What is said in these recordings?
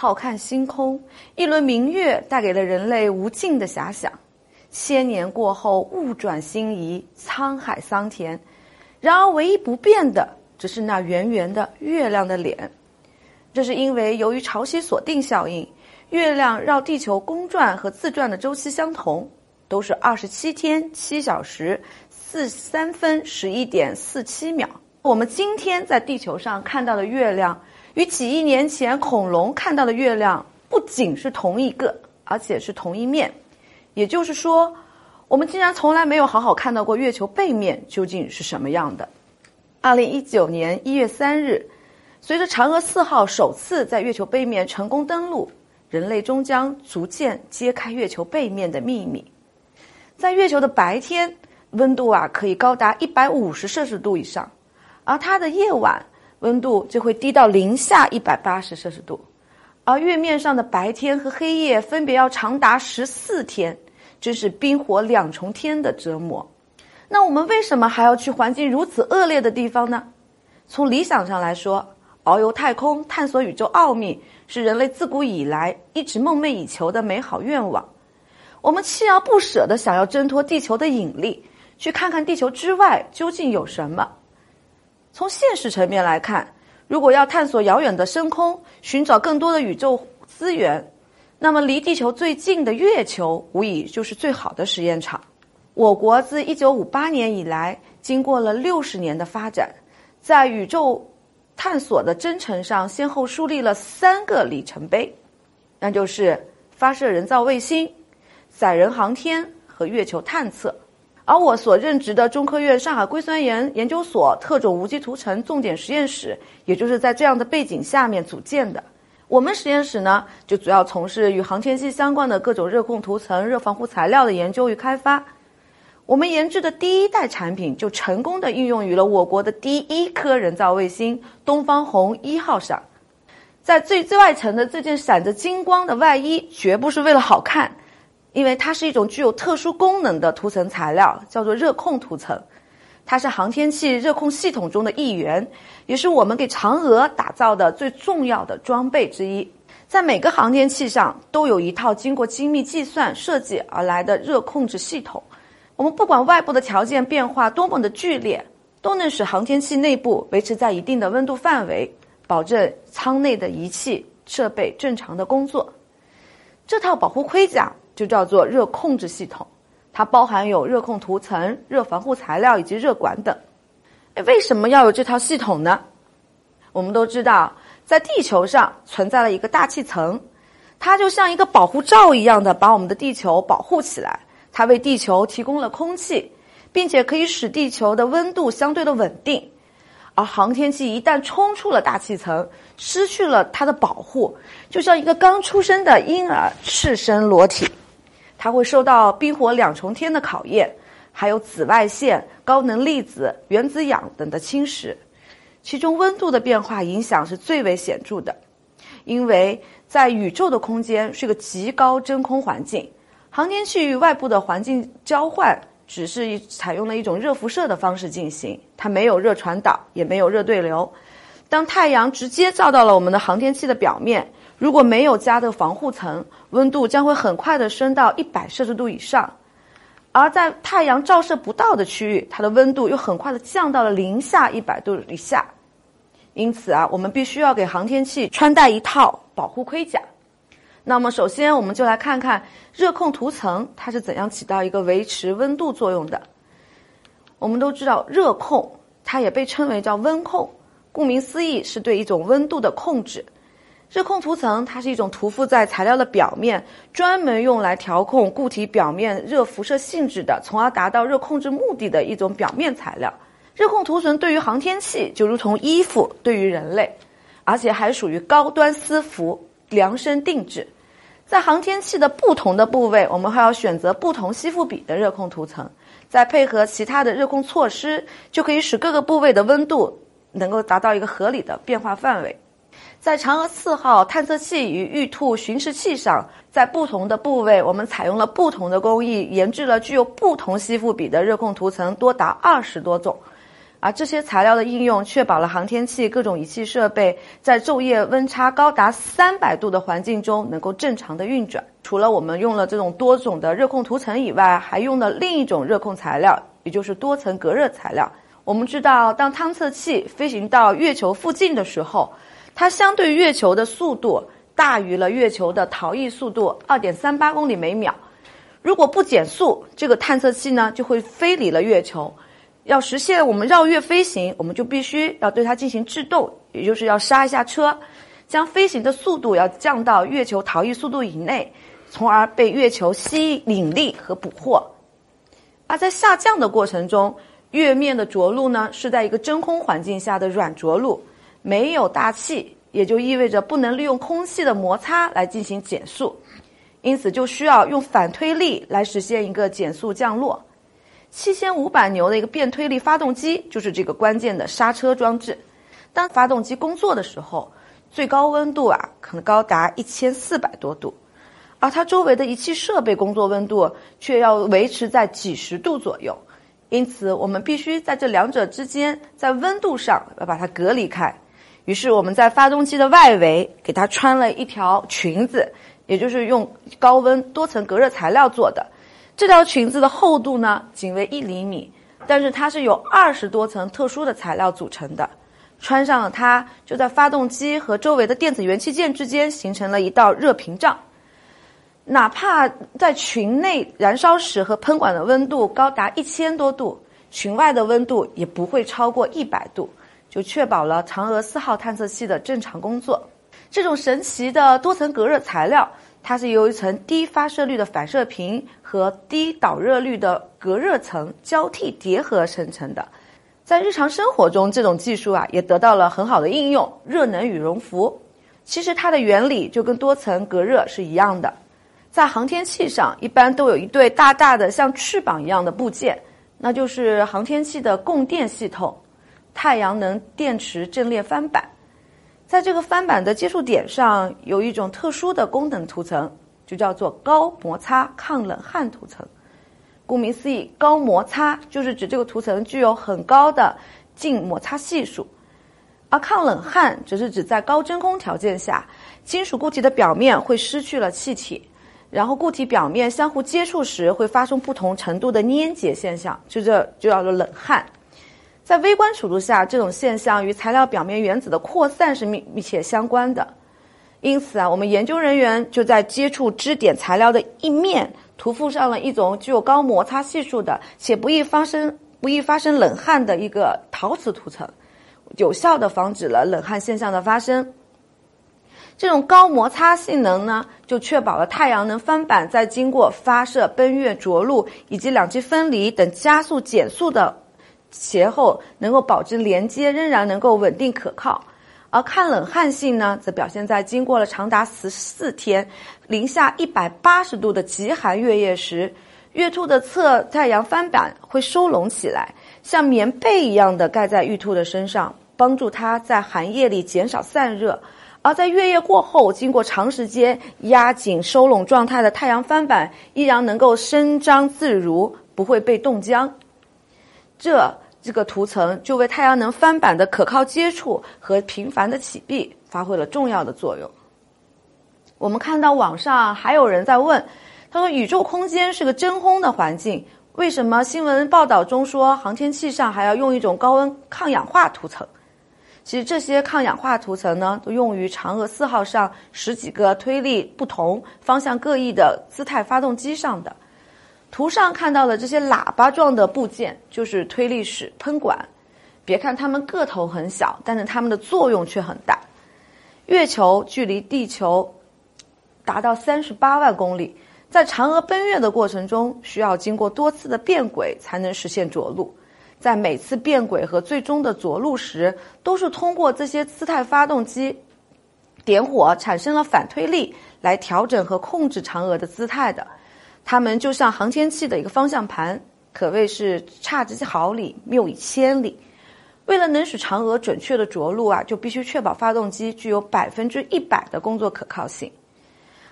浩瀚星空，一轮明月带给了人类无尽的遐想。千年过后，物转星移，沧海桑田。然而，唯一不变的，只是那圆圆的月亮的脸。这是因为，由于潮汐锁定效应，月亮绕地球公转和自转的周期相同，都是二十七天七小时四三分十一点四七秒。我们今天在地球上看到的月亮，与几亿年前恐龙看到的月亮不仅是同一个，而且是同一面。也就是说，我们竟然从来没有好好看到过月球背面究竟是什么样的。二零一九年一月三日，随着嫦娥四号首次在月球背面成功登陆，人类终将逐渐揭开月球背面的秘密。在月球的白天，温度啊可以高达一百五十摄氏度以上，而它的夜晚温度就会低到零下一百八十摄氏度。而月面上的白天和黑夜分别要长达十四天，真是冰火两重天的折磨。那我们为什么还要去环境如此恶劣的地方呢？从理想上来说，遨游太空、探索宇宙奥秘是人类自古以来一直梦寐以求的美好愿望。我们锲而不舍地想要挣脱地球的引力，去看看地球之外究竟有什么。从现实层面来看。如果要探索遥远的深空，寻找更多的宇宙资源，那么离地球最近的月球无疑就是最好的实验场。我国自1958年以来，经过了六十年的发展，在宇宙探索的征程上，先后树立了三个里程碑，那就是发射人造卫星、载人航天和月球探测。而我所任职的中科院上海硅酸盐研究所特种无机涂层重点实验室，也就是在这样的背景下面组建的。我们实验室呢，就主要从事与航天器相关的各种热控涂层、热防护材料的研究与开发。我们研制的第一代产品，就成功的应用于了我国的第一颗人造卫星“东方红一号”上。在最最外层的这件闪着金光的外衣，绝不是为了好看。因为它是一种具有特殊功能的涂层材料，叫做热控涂层。它是航天器热控系统中的一员，也是我们给嫦娥打造的最重要的装备之一。在每个航天器上都有一套经过精密计算设计而来的热控制系统。我们不管外部的条件变化多么的剧烈，都能使航天器内部维持在一定的温度范围，保证舱内的仪器设备正常的工作。这套保护盔甲。就叫做热控制系统，它包含有热控涂层、热防护材料以及热管等。为什么要有这套系统呢？我们都知道，在地球上存在了一个大气层，它就像一个保护罩一样的把我们的地球保护起来。它为地球提供了空气，并且可以使地球的温度相对的稳定。而航天器一旦冲出了大气层，失去了它的保护，就像一个刚出生的婴儿赤身裸体。它会受到冰火两重天的考验，还有紫外线、高能粒子、原子氧等的侵蚀，其中温度的变化影响是最为显著的。因为在宇宙的空间是个极高真空环境，航天器与外部的环境交换只是采用了一种热辐射的方式进行，它没有热传导，也没有热对流。当太阳直接照到了我们的航天器的表面。如果没有加的防护层，温度将会很快的升到一百摄氏度以上，而在太阳照射不到的区域，它的温度又很快的降到了零下一百度以下。因此啊，我们必须要给航天器穿戴一套保护盔甲。那么，首先我们就来看看热控涂层它是怎样起到一个维持温度作用的。我们都知道，热控它也被称为叫温控，顾名思义是对一种温度的控制。热控涂层，它是一种涂覆在材料的表面，专门用来调控固体表面热辐射性质的，从而达到热控制目的的一种表面材料。热控涂层对于航天器就如同衣服对于人类，而且还属于高端私服，量身定制。在航天器的不同的部位，我们还要选择不同吸附比的热控涂层，再配合其他的热控措施，就可以使各个部位的温度能够达到一个合理的变化范围。在嫦娥四号探测器与玉兔巡视器上，在不同的部位，我们采用了不同的工艺，研制了具有不同吸附比的热控涂层，多达二十多种。而这些材料的应用，确保了航天器各种仪器设备在昼夜温差高达三百度的环境中能够正常的运转。除了我们用了这种多种的热控涂层以外，还用了另一种热控材料，也就是多层隔热材料。我们知道，当探测器飞行到月球附近的时候，它相对月球的速度大于了月球的逃逸速度二点三八公里每秒。如果不减速，这个探测器呢就会飞离了月球。要实现我们绕月飞行，我们就必须要对它进行制动，也就是要刹一下车，将飞行的速度要降到月球逃逸速度以内，从而被月球吸引力和捕获。而在下降的过程中，月面的着陆呢是在一个真空环境下的软着陆，没有大气，也就意味着不能利用空气的摩擦来进行减速，因此就需要用反推力来实现一个减速降落。七千五百牛的一个变推力发动机就是这个关键的刹车装置。当发动机工作的时候，最高温度啊可能高达一千四百多度，而它周围的仪器设备工作温度却要维持在几十度左右。因此，我们必须在这两者之间，在温度上要把它隔离开。于是，我们在发动机的外围给它穿了一条裙子，也就是用高温多层隔热材料做的。这条裙子的厚度呢，仅为一厘米，但是它是由二十多层特殊的材料组成的。穿上了它，就在发动机和周围的电子元器件之间形成了一道热屏障。哪怕在群内燃烧时和喷管的温度高达一千多度，群外的温度也不会超过一百度，就确保了嫦娥四号探测器的正常工作。这种神奇的多层隔热材料。它是由一层低发射率的反射屏和低导热率的隔热层交替叠合生成的。在日常生活中，这种技术啊也得到了很好的应用。热能羽绒服，其实它的原理就跟多层隔热是一样的。在航天器上，一般都有一对大大的像翅膀一样的部件，那就是航天器的供电系统——太阳能电池阵列翻板。在这个翻板的接触点上有一种特殊的功能涂层，就叫做高摩擦抗冷焊涂层。顾名思义，高摩擦就是指这个涂层具有很高的静摩擦系数，而抗冷焊则是指在高真空条件下，金属固体的表面会失去了气体，然后固体表面相互接触时会发生不同程度的粘结现象，就这就叫做冷焊。在微观尺度下，这种现象与材料表面原子的扩散是密密切相关的。因此啊，我们研究人员就在接触支点材料的一面涂覆上了一种具有高摩擦系数的且不易发生不易发生冷焊的一个陶瓷涂层，有效的防止了冷焊现象的发生。这种高摩擦性能呢，就确保了太阳能帆板在经过发射、奔月、着陆以及两极分离等加速、减速的。前后能够保证连接仍然能够稳定可靠，而抗冷汗性呢，则表现在经过了长达十四天零下一百八十度的极寒月夜时，月兔的侧太阳翻板会收拢起来，像棉被一样的盖在玉兔的身上，帮助它在寒夜里减少散热；而在月夜过后，经过长时间压紧收拢状态的太阳翻板依然能够伸张自如，不会被冻僵。这这个涂层就为太阳能帆板的可靠接触和频繁的启闭发挥了重要的作用。我们看到网上还有人在问，他说：“宇宙空间是个真空的环境，为什么新闻报道中说航天器上还要用一种高温抗氧化涂层？”其实这些抗氧化涂层呢，都用于嫦娥四号上十几个推力不同、方向各异的姿态发动机上的。图上看到的这些喇叭状的部件就是推力室喷管。别看它们个头很小，但是它们的作用却很大。月球距离地球达到三十八万公里，在嫦娥奔月的过程中，需要经过多次的变轨才能实现着陆。在每次变轨和最终的着陆时，都是通过这些姿态发动机点火产生了反推力，来调整和控制嫦娥的姿态的。它们就像航天器的一个方向盘，可谓是差之毫厘，谬以千里。为了能使嫦娥准确的着陆啊，就必须确保发动机具有百分之一百的工作可靠性。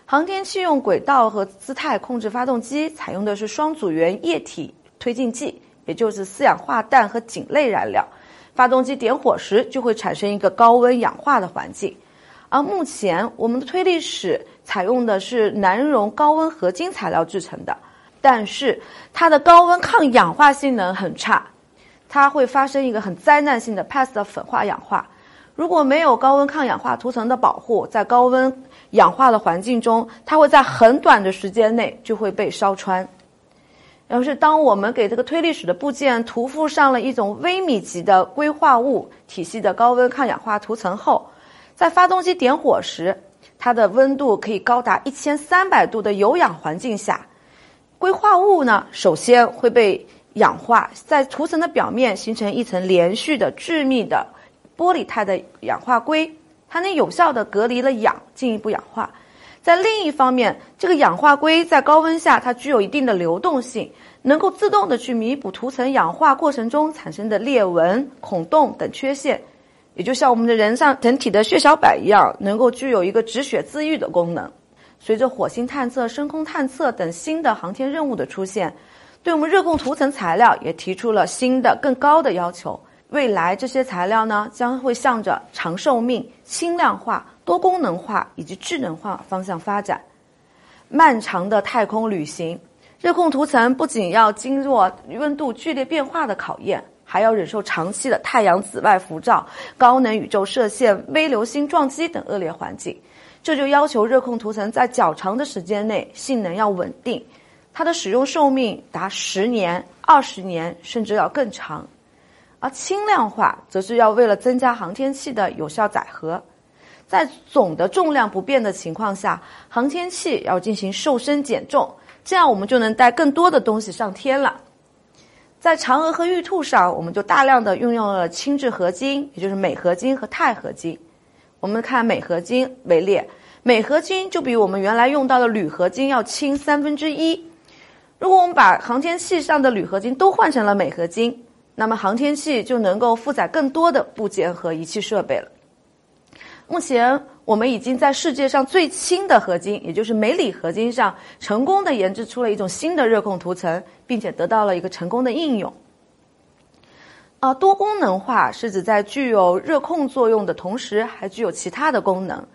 航天器用轨道和姿态控制发动机，采用的是双组元液体推进剂，也就是四氧化氮和肼类燃料，发动机点火时就会产生一个高温氧化的环境。而目前我们的推力室采用的是难熔高温合金材料制成的，但是它的高温抗氧化性能很差，它会发生一个很灾难性的 pass 的粉化氧化。如果没有高温抗氧化涂层的保护，在高温氧化的环境中，它会在很短的时间内就会被烧穿。要是当我们给这个推力室的部件涂覆上了一种微米级的硅化物体系的高温抗氧化涂层后，在发动机点火时，它的温度可以高达一千三百度的有氧环境下，硅化物呢首先会被氧化，在涂层的表面形成一层连续的致密的玻璃态的氧化硅，它能有效的隔离了氧，进一步氧化。在另一方面，这个氧化硅在高温下它具有一定的流动性，能够自动的去弥补涂层氧化过程中产生的裂纹、孔洞等缺陷。也就像我们的人上整体的血小板一样，能够具有一个止血自愈的功能。随着火星探测、深空探测等新的航天任务的出现，对我们热控涂层材料也提出了新的、更高的要求。未来这些材料呢，将会向着长寿命、轻量化、多功能化以及智能化方向发展。漫长的太空旅行，热控涂层不仅要经过温度剧烈变化的考验。还要忍受长期的太阳紫外辐照、高能宇宙射线、微流星撞击等恶劣环境，这就要求热控涂层在较长的时间内性能要稳定，它的使用寿命达十年、二十年，甚至要更长。而轻量化则是要为了增加航天器的有效载荷，在总的重量不变的情况下，航天器要进行瘦身减重，这样我们就能带更多的东西上天了。在嫦娥和玉兔上，我们就大量的运用了轻质合金，也就是镁合金和钛合金。我们看镁合金为例，镁合金就比我们原来用到的铝合金要轻三分之一。如果我们把航天器上的铝合金都换成了镁合金，那么航天器就能够负载更多的部件和仪器设备了。目前，我们已经在世界上最轻的合金，也就是镁锂合金上，成功的研制出了一种新的热控涂层，并且得到了一个成功的应用。啊，多功能化是指在具有热控作用的同时，还具有其他的功能。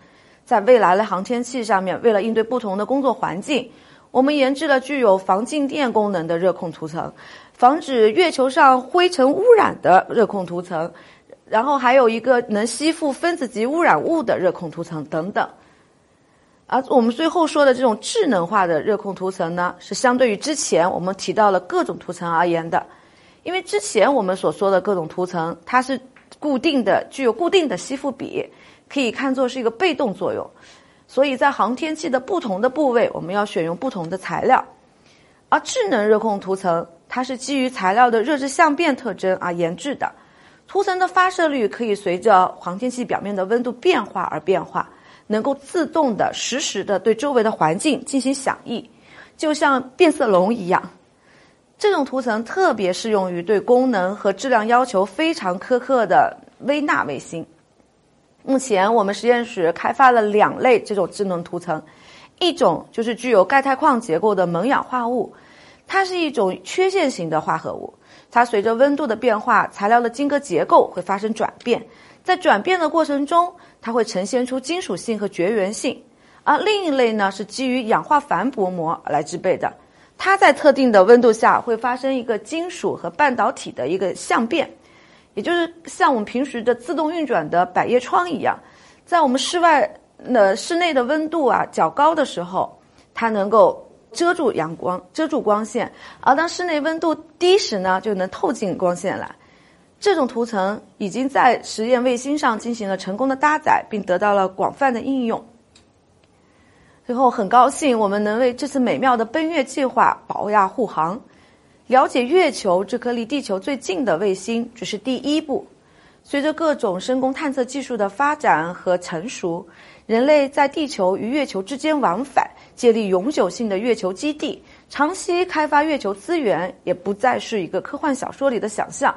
在未来的航天器上面，为了应对不同的工作环境，我们研制了具有防静电功能的热控涂层，防止月球上灰尘污染的热控涂层。然后还有一个能吸附分子级污染物的热控涂层等等，而我们最后说的这种智能化的热控涂层呢，是相对于之前我们提到了各种涂层而言的，因为之前我们所说的各种涂层，它是固定的，具有固定的吸附比，可以看作是一个被动作用，所以在航天器的不同的部位，我们要选用不同的材料，而智能热控涂层，它是基于材料的热质相变特征而研制的。涂层的发射率可以随着航天器表面的温度变化而变化，能够自动的实时的对周围的环境进行响应，就像变色龙一样。这种涂层特别适用于对功能和质量要求非常苛刻的微纳卫星。目前我们实验室开发了两类这种智能涂层，一种就是具有钙钛矿结构的锰氧化物，它是一种缺陷型的化合物。它随着温度的变化，材料的晶格结构会发生转变，在转变的过程中，它会呈现出金属性和绝缘性。而另一类呢，是基于氧化钒薄膜来制备的，它在特定的温度下会发生一个金属和半导体的一个相变，也就是像我们平时的自动运转的百叶窗一样，在我们室外的室内的温度啊较高的时候，它能够。遮住阳光，遮住光线，而当室内温度低时呢，就能透进光线来。这种涂层已经在实验卫星上进行了成功的搭载，并得到了广泛的应用。最后，很高兴我们能为这次美妙的奔月计划保驾护航。了解月球这颗离地球最近的卫星只是第一步。随着各种深空探测技术的发展和成熟，人类在地球与月球之间往返建立永久性的月球基地。长期开发月球资源也不再是一个科幻小说里的想象。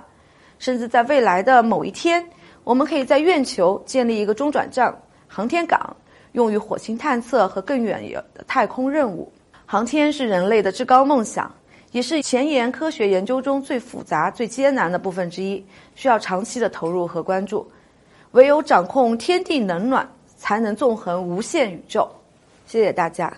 甚至在未来的某一天我们可以在月球建立一个中转站航天港用于火星探测和更远的太空任务。航天是人类的至高梦想也是前沿科学研究中最复杂最艰难的部分之一需要长期的投入和关注。唯有掌控天地冷暖才能纵横无限宇宙。谢谢大家。